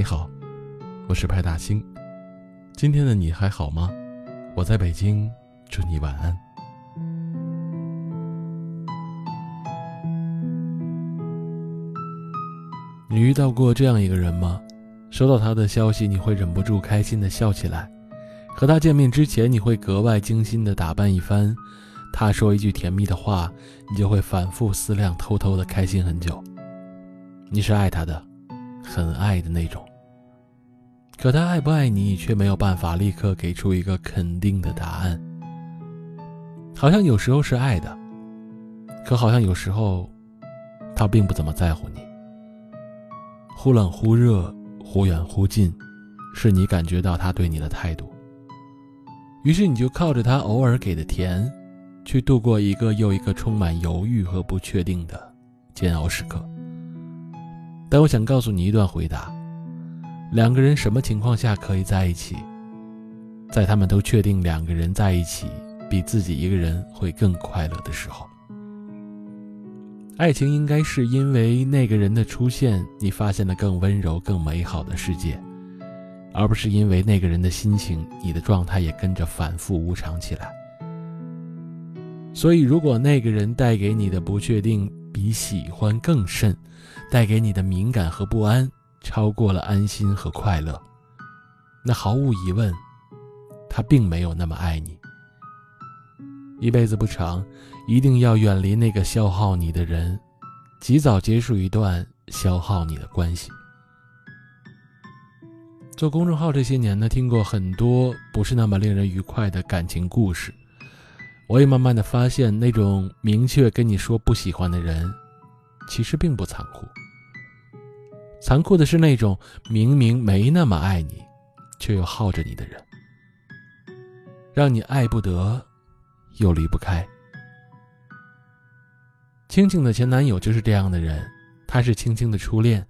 你好，我是派大星。今天的你还好吗？我在北京，祝你晚安。你遇到过这样一个人吗？收到他的消息，你会忍不住开心的笑起来；和他见面之前，你会格外精心的打扮一番；他说一句甜蜜的话，你就会反复思量，偷偷的开心很久。你是爱他的，很爱的那种。可他爱不爱你，却没有办法立刻给出一个肯定的答案。好像有时候是爱的，可好像有时候，他并不怎么在乎你。忽冷忽热，忽远忽近，是你感觉到他对你的态度。于是你就靠着他偶尔给的甜，去度过一个又一个充满犹豫和不确定的煎熬时刻。但我想告诉你一段回答：两个人什么情况下可以在一起？在他们都确定两个人在一起比自己一个人会更快乐的时候。爱情应该是因为那个人的出现，你发现了更温柔、更美好的世界，而不是因为那个人的心情，你的状态也跟着反复无常起来。所以，如果那个人带给你的不确定比喜欢更甚，带给你的敏感和不安超过了安心和快乐，那毫无疑问，他并没有那么爱你。一辈子不长，一定要远离那个消耗你的人，及早结束一段消耗你的关系。做公众号这些年呢，听过很多不是那么令人愉快的感情故事，我也慢慢的发现，那种明确跟你说不喜欢的人，其实并不残酷。残酷的是那种明明没那么爱你，却又耗着你的人，让你爱不得。又离不开。青青的前男友就是这样的人，他是青青的初恋，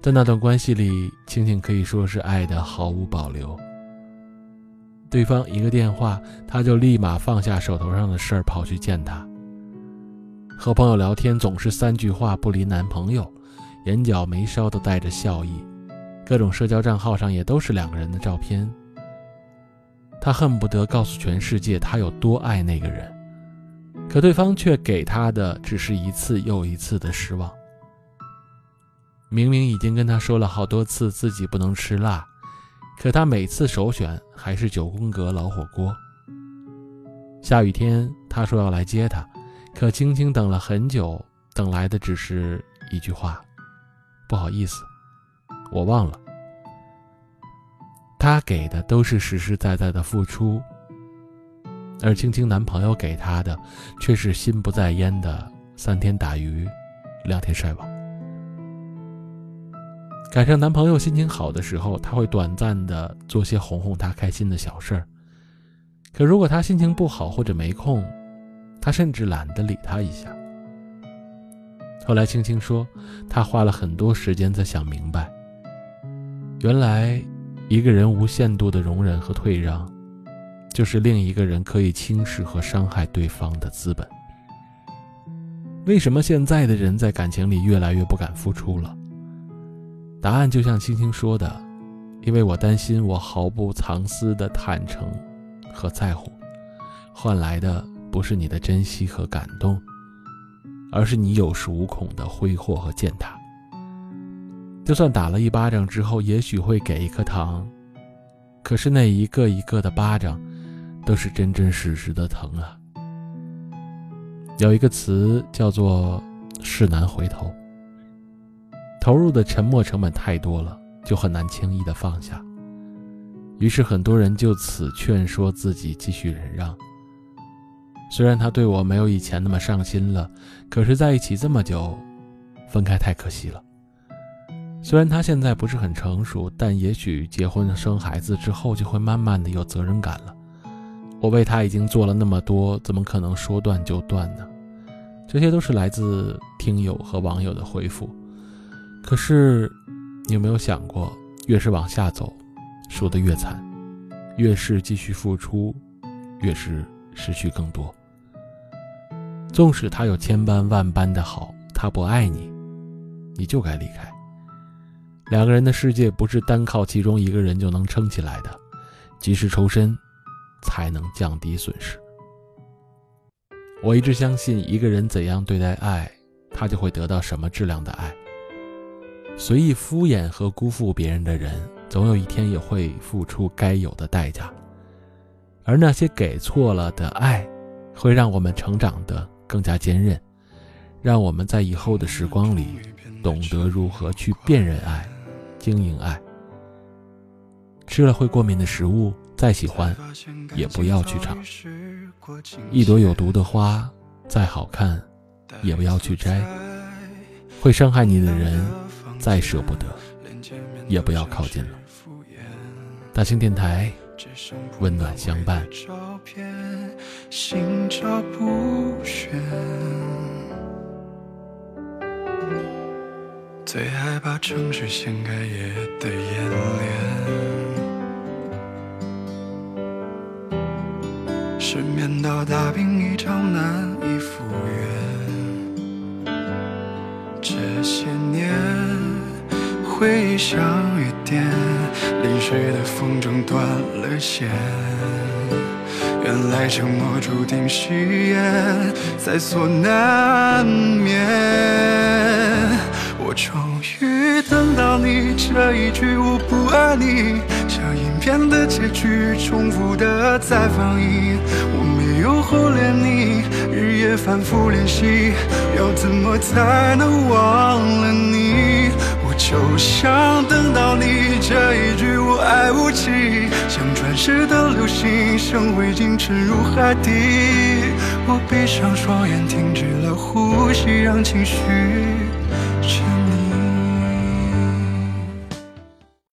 在那段关系里，青青可以说是爱的毫无保留。对方一个电话，他就立马放下手头上的事儿跑去见他。和朋友聊天总是三句话不离男朋友，眼角眉梢都带着笑意，各种社交账号上也都是两个人的照片。他恨不得告诉全世界他有多爱那个人，可对方却给他的只是一次又一次的失望。明明已经跟他说了好多次自己不能吃辣，可他每次首选还是九宫格老火锅。下雨天他说要来接他，可青青等了很久，等来的只是一句话：“不好意思，我忘了。”他给的都是实实在在的付出，而青青男朋友给她的，却是心不在焉的三天打鱼，两天晒网。赶上男朋友心情好的时候，他会短暂的做些哄哄他开心的小事儿；可如果他心情不好或者没空，他甚至懒得理他一下。后来青青说，他花了很多时间在想明白，原来。一个人无限度的容忍和退让，就是另一个人可以轻视和伤害对方的资本。为什么现在的人在感情里越来越不敢付出了？答案就像青青说的：“因为我担心我毫不藏私的坦诚和在乎，换来的不是你的珍惜和感动，而是你有恃无恐的挥霍和践踏。”就算打了一巴掌之后，也许会给一颗糖，可是那一个一个的巴掌，都是真真实实的疼啊。有一个词叫做“事难回头”，投入的沉默成本太多了，就很难轻易的放下。于是很多人就此劝说自己继续忍让。虽然他对我没有以前那么上心了，可是在一起这么久，分开太可惜了。虽然他现在不是很成熟，但也许结婚生孩子之后就会慢慢的有责任感了。我为他已经做了那么多，怎么可能说断就断呢？这些都是来自听友和网友的回复。可是，你有没有想过，越是往下走，输得越惨；越是继续付出，越是失去更多。纵使他有千般万般的好，他不爱你，你就该离开。两个人的世界不是单靠其中一个人就能撑起来的，及时抽身，才能降低损失。我一直相信，一个人怎样对待爱，他就会得到什么质量的爱。随意敷衍和辜负别人的人，总有一天也会付出该有的代价。而那些给错了的爱，会让我们成长的更加坚韧，让我们在以后的时光里，懂得如何去辨认爱。经营爱，吃了会过敏的食物，再喜欢也不要去尝；一朵有毒的花，再好看也不要去摘；会伤害你的人，再舍不得也不要靠近了。大兴电台，温暖相伴。照片心照不最害怕城市掀开夜的眼帘，失眠到大病一场难以复原。这些年回忆像雨点，淋湿的风筝断了线。原来沉默注定誓言在所难免。我终于等到你这一句我不爱你，像影片的结局，重复的在放映。我没有忽略你，日夜反复练习，要怎么才能忘了你？就想等到你这一句我爱无期，像转世的流星，像灰烬沉入海底。我闭上双眼，停止了呼吸，让情绪沉溺。